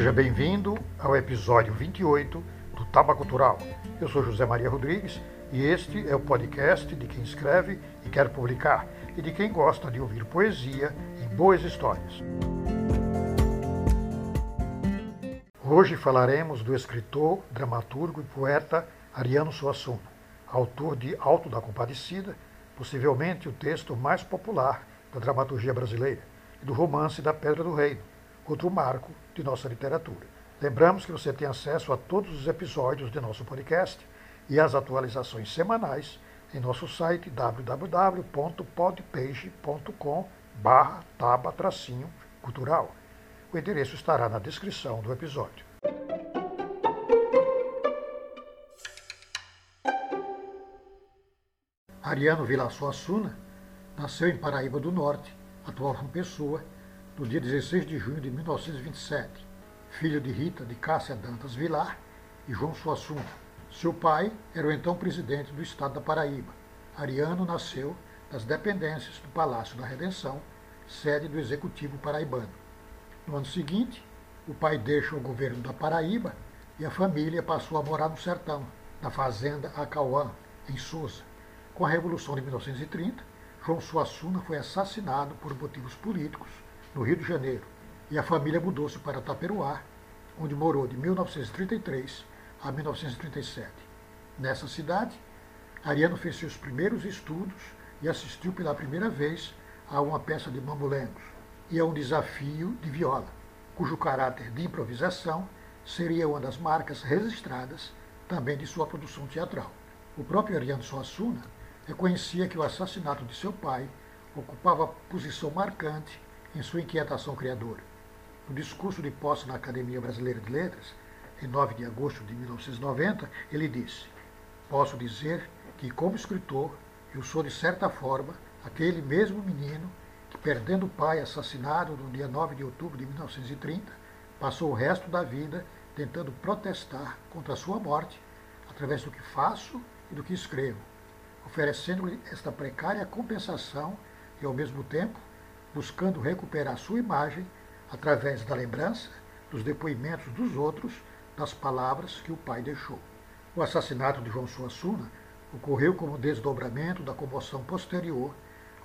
Seja bem-vindo ao episódio 28 do Taba Cultural. Eu sou José Maria Rodrigues e este é o podcast de quem escreve e quer publicar e de quem gosta de ouvir poesia e boas histórias. Hoje falaremos do escritor, dramaturgo e poeta Ariano Suassuna, autor de Alto da Compadecida, possivelmente o texto mais popular da dramaturgia brasileira, e do romance da Pedra do Reino, outro marco de nossa literatura. Lembramos que você tem acesso a todos os episódios de nosso podcast e às atualizações semanais em nosso site www.podpage.com barra taba cultural. O endereço estará na descrição do episódio. Ariano Vilaço Assuna nasceu em Paraíba do Norte, atual Pessoa, no dia 16 de junho de 1927, filho de Rita de Cássia Dantas Vilar e João Suassuna. Seu pai era o então presidente do estado da Paraíba. Ariano nasceu nas dependências do Palácio da Redenção, sede do Executivo Paraibano. No ano seguinte, o pai deixa o governo da Paraíba e a família passou a morar no sertão, na fazenda Acauã, em Souza. Com a Revolução de 1930, João Suassuna foi assassinado por motivos políticos no Rio de Janeiro, e a família mudou-se para Taperuá, onde morou de 1933 a 1937. Nessa cidade, Ariano fez seus primeiros estudos e assistiu pela primeira vez a uma peça de mamulengos e a um desafio de viola, cujo caráter de improvisação seria uma das marcas registradas também de sua produção teatral. O próprio Ariano Suassuna reconhecia que o assassinato de seu pai ocupava posição marcante em sua inquietação criadora. No discurso de posse na Academia Brasileira de Letras, em 9 de agosto de 1990, ele disse: Posso dizer que, como escritor, eu sou, de certa forma, aquele mesmo menino que, perdendo o pai assassinado no dia 9 de outubro de 1930, passou o resto da vida tentando protestar contra a sua morte através do que faço e do que escrevo, oferecendo-lhe esta precária compensação e, ao mesmo tempo, buscando recuperar sua imagem através da lembrança, dos depoimentos dos outros, das palavras que o pai deixou. O assassinato de João Suassuna ocorreu como desdobramento da comoção posterior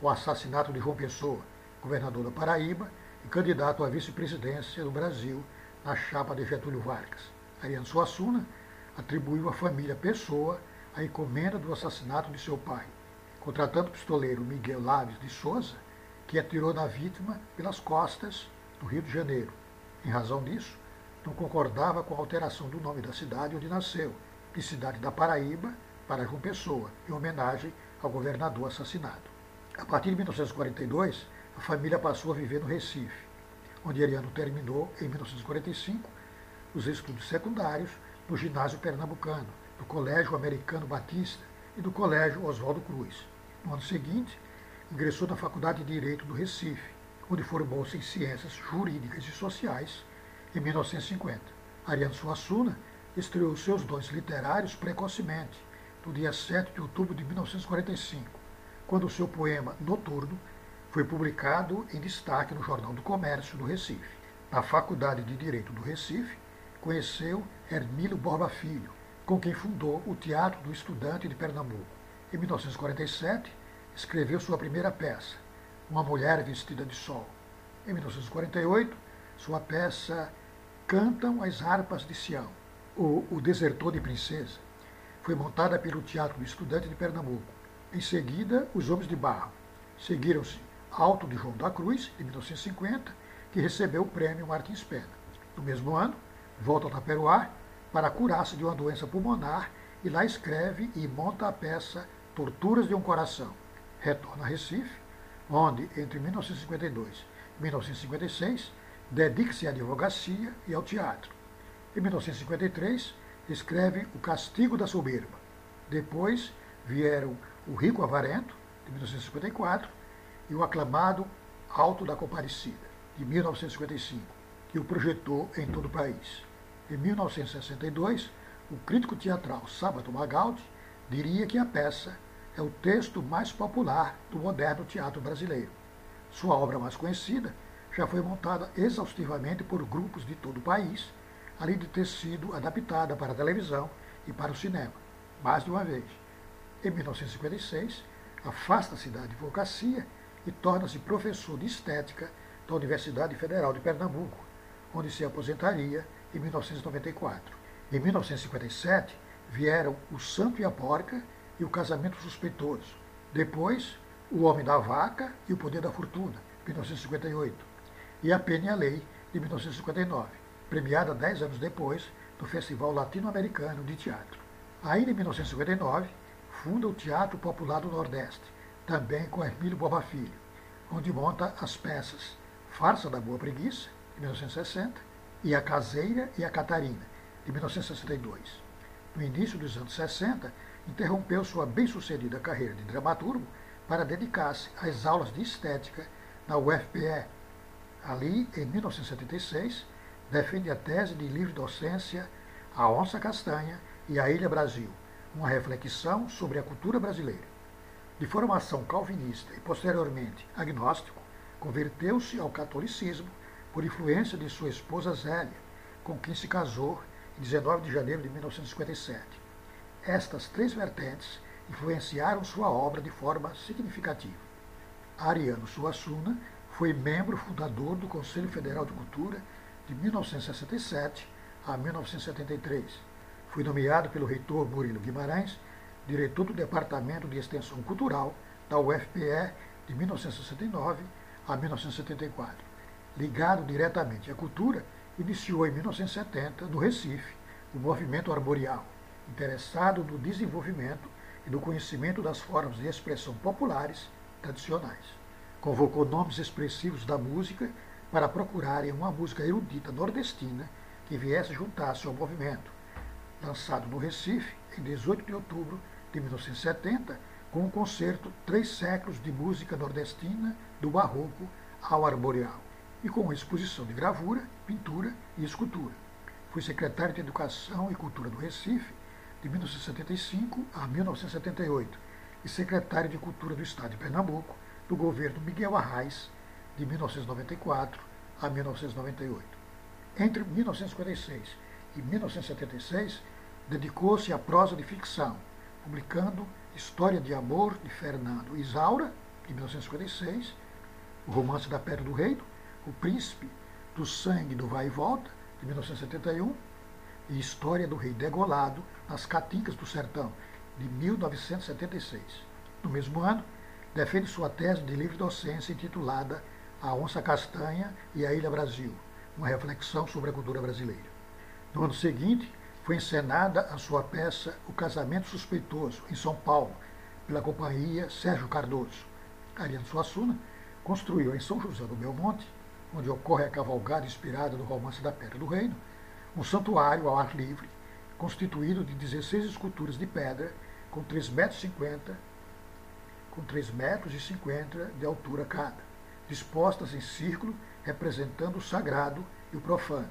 ao assassinato de João Pessoa, governador da Paraíba e candidato à vice-presidência do Brasil na chapa de Getúlio Vargas. Ariano Suassuna atribuiu à família Pessoa a encomenda do assassinato de seu pai, contratando o pistoleiro Miguel Laves de Souza que atirou na vítima pelas costas do Rio de Janeiro. Em razão disso, não concordava com a alteração do nome da cidade onde nasceu, de Cidade da Paraíba para João Pessoa, em homenagem ao governador assassinado. A partir de 1942, a família passou a viver no Recife, onde Ariano terminou, em 1945, os estudos secundários no ginásio pernambucano, do Colégio Americano Batista e do Colégio Oswaldo Cruz. No ano seguinte, ingressou na Faculdade de Direito do Recife, onde formou-se em Ciências Jurídicas e Sociais em 1950. Ariano Suassuna estreou seus dons literários precocemente, no dia 7 de outubro de 1945, quando seu poema Noturno foi publicado em destaque no Jornal do Comércio do Recife. Na Faculdade de Direito do Recife, conheceu Hermílio Borba Filho, com quem fundou o Teatro do Estudante de Pernambuco. Em 1947, escreveu sua primeira peça, Uma Mulher Vestida de Sol. Em 1948, sua peça Cantam as Harpas de Sião, ou O Desertor de Princesa, foi montada pelo Teatro do Estudante de Pernambuco. Em seguida, Os Homens de Barro. Seguiram-se Alto de João da Cruz, de 1950, que recebeu o prêmio Martins Pena. No mesmo ano, volta ao Taperoá para curar-se de uma doença pulmonar e lá escreve e monta a peça Torturas de um Coração retorna a Recife, onde, entre 1952 e 1956, dedica-se à advocacia e ao teatro. Em 1953, escreve O Castigo da Soberba. Depois vieram O Rico Avarento, de 1954, e o aclamado Alto da Comparecida, de 1955, que o projetou em todo o país. Em 1962, o crítico teatral Sábato Magaldi diria que a peça é o texto mais popular do moderno teatro brasileiro. Sua obra mais conhecida já foi montada exaustivamente por grupos de todo o país, além de ter sido adaptada para a televisão e para o cinema, mais de uma vez. Em 1956, afasta-se da advocacia e torna-se professor de estética da Universidade Federal de Pernambuco, onde se aposentaria em 1994. Em 1957, vieram O Santo e a Porca e O Casamento Suspeitoso. Depois, O Homem da Vaca e O Poder da Fortuna, 1958. E A Pena e a Lei, de 1959, premiada dez anos depois no Festival Latino-Americano de Teatro. Ainda em 1959, funda o Teatro Popular do Nordeste, também com Hermílio Boba Filho, onde monta as peças Farsa da Boa Preguiça, de 1960, e A Caseira e a Catarina, de 1962. No início dos anos 60, interrompeu sua bem-sucedida carreira de dramaturgo para dedicar-se às aulas de estética na UFPE. Ali, em 1976, defende a tese de livre docência A Onça Castanha e a Ilha Brasil, uma reflexão sobre a cultura brasileira. De formação calvinista e posteriormente agnóstico, converteu-se ao catolicismo por influência de sua esposa Zélia, com quem se casou 19 de janeiro de 1957. Estas três vertentes influenciaram sua obra de forma significativa. Ariano Suassuna foi membro fundador do Conselho Federal de Cultura de 1967 a 1973. Foi nomeado pelo reitor Murilo Guimarães diretor do Departamento de Extensão Cultural da UFPE de 1969 a 1974. Ligado diretamente à cultura, iniciou em 1970, no Recife, o movimento arboreal, interessado no desenvolvimento e no conhecimento das formas de expressão populares tradicionais. Convocou nomes expressivos da música para procurarem uma música erudita nordestina que viesse juntar-se ao movimento. Lançado no Recife, em 18 de outubro de 1970, com o concerto Três Séculos de Música Nordestina, do Barroco ao Arboreal e com exposição de gravura, pintura e escultura. Foi secretário de Educação e Cultura do Recife de 1975 a 1978 e secretário de Cultura do Estado de Pernambuco do governo Miguel Arraes de 1994 a 1998. Entre 1956 e 1976, dedicou-se à prosa de ficção, publicando História de Amor de Fernando Isaura, de 1956, O Romance da Pedra do Reino, o Príncipe do Sangue do Vai e Volta, de 1971, e História do Rei Degolado nas Caatingas do Sertão, de 1976. No mesmo ano, defende sua tese de livre docência intitulada A Onça Castanha e a Ilha Brasil, uma reflexão sobre a cultura brasileira. No ano seguinte, foi encenada a sua peça O Casamento Suspeitoso, em São Paulo, pela companhia Sérgio Cardoso. Ariano Suassuna construiu em São José do Belmonte onde ocorre a cavalgada inspirada no romance da Pedra do Reino, um santuário ao ar livre, constituído de 16 esculturas de pedra com 3,50 metros, com 3 metros e 50 de altura cada, dispostas em círculo representando o sagrado e o profano.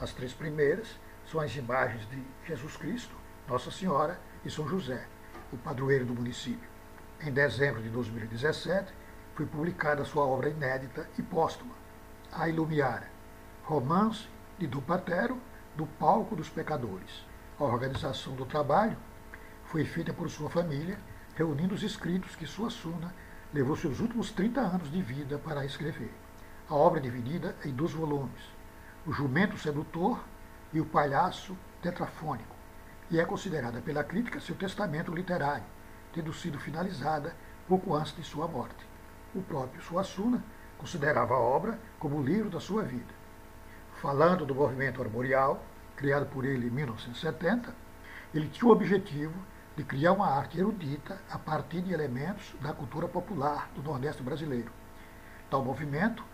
As três primeiras são as imagens de Jesus Cristo, Nossa Senhora e São José, o padroeiro do município. Em dezembro de 2017, foi publicada sua obra inédita e póstuma, a Ilumiara, romance de Dupatero, do palco dos pecadores. A organização do trabalho foi feita por sua família, reunindo os escritos que Suassuna levou seus últimos 30 anos de vida para escrever. A obra é dividida em dois volumes, O Jumento Sedutor e O Palhaço Tetrafônico, e é considerada pela crítica seu testamento literário, tendo sido finalizada pouco antes de sua morte. O próprio Suassuna considerava a obra como o livro da sua vida. Falando do movimento armorial, criado por ele em 1970, ele tinha o objetivo de criar uma arte erudita a partir de elementos da cultura popular do Nordeste brasileiro. Tal movimento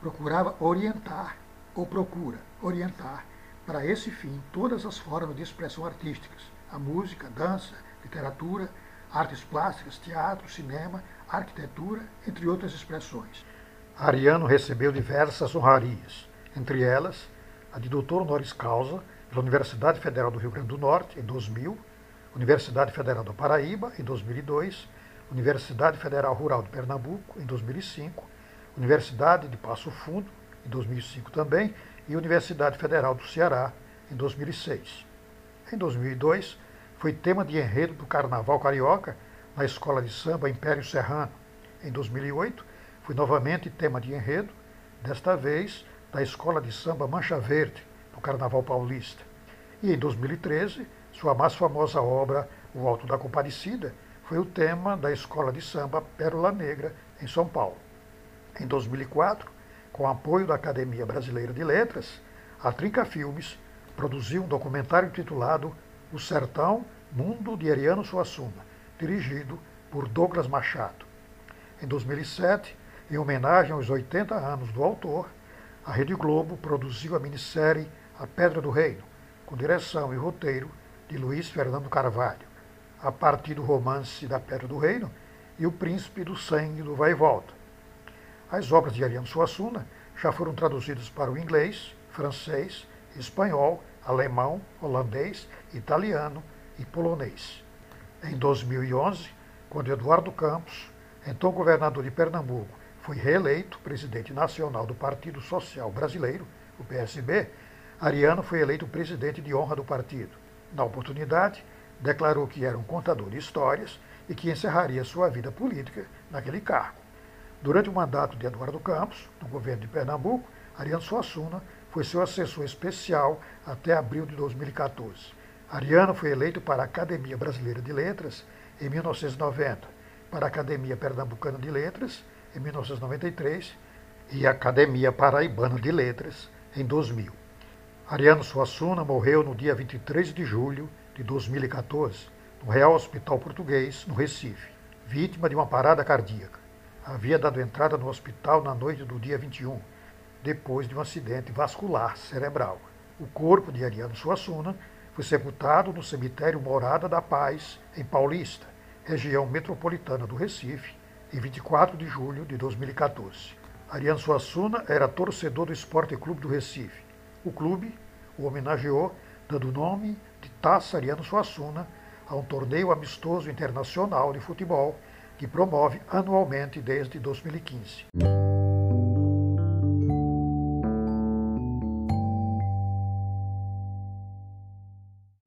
procurava orientar, ou procura orientar, para esse fim todas as formas de expressão artísticas, a música, dança, literatura, artes plásticas, teatro, cinema, arquitetura, entre outras expressões. Ariano recebeu diversas honrarias, entre elas a de doutor honoris causa pela Universidade Federal do Rio Grande do Norte, em 2000, Universidade Federal do Paraíba, em 2002, Universidade Federal Rural de Pernambuco, em 2005, Universidade de Passo Fundo, em 2005 também, e Universidade Federal do Ceará, em 2006. Em 2002, foi tema de enredo do Carnaval Carioca na Escola de Samba Império Serrano. Em 2008, foi novamente tema de enredo, desta vez da Escola de Samba Mancha Verde, do Carnaval Paulista. E em 2013, sua mais famosa obra, O Alto da Compadecida, foi o tema da Escola de Samba Pérola Negra, em São Paulo. Em 2004, com apoio da Academia Brasileira de Letras, a Trinca Filmes produziu um documentário intitulado O Sertão, Mundo de Ariano Suassuna, dirigido por Douglas Machado. Em 2007, em homenagem aos 80 anos do autor, a Rede Globo produziu a minissérie A Pedra do Reino, com direção e roteiro de Luiz Fernando Carvalho, a partir do romance da Pedra do Reino e O Príncipe do Sangue do Vai e Volta. As obras de Ariano Suassuna já foram traduzidas para o inglês, francês, espanhol, alemão, holandês, italiano e polonês. Em 2011, quando Eduardo Campos, então governador de Pernambuco, foi reeleito presidente nacional do Partido Social Brasileiro, o PSB, Ariano foi eleito presidente de honra do partido. Na oportunidade, declarou que era um contador de histórias e que encerraria sua vida política naquele cargo. Durante o mandato de Eduardo Campos, no governo de Pernambuco, Ariano Suassuna foi seu assessor especial até abril de 2014. Ariano foi eleito para a Academia Brasileira de Letras em 1990, para a Academia Pernambucana de Letras em 1993 e Academia Paraibana de Letras em 2000. Ariano Suassuna morreu no dia 23 de julho de 2014, no Real Hospital Português, no Recife, vítima de uma parada cardíaca. Havia dado entrada no hospital na noite do dia 21, depois de um acidente vascular cerebral. O corpo de Ariano Suassuna foi sepultado no cemitério Morada da Paz, em Paulista, região metropolitana do Recife, em 24 de julho de 2014. Ariano Suassuna era torcedor do Esporte Clube do Recife. O clube o homenageou dando o nome de Taça Ariano Suassuna a um torneio amistoso internacional de futebol que promove anualmente desde 2015.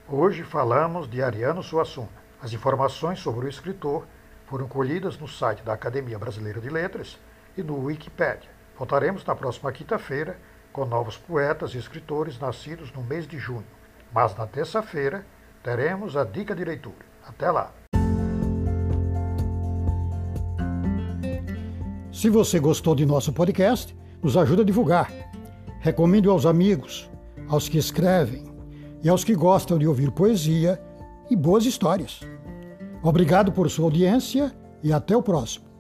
Hoje falamos de Ariano Suassuna. As informações sobre o escritor foram colhidas no site da Academia Brasileira de Letras e no Wikipedia. Voltaremos na próxima quinta-feira com novos poetas e escritores nascidos no mês de junho. Mas na terça-feira teremos a dica de leitura. Até lá! Se você gostou de nosso podcast, nos ajude a divulgar. Recomende aos amigos, aos que escrevem e aos que gostam de ouvir poesia e boas histórias. Obrigado por sua audiência e até o próximo.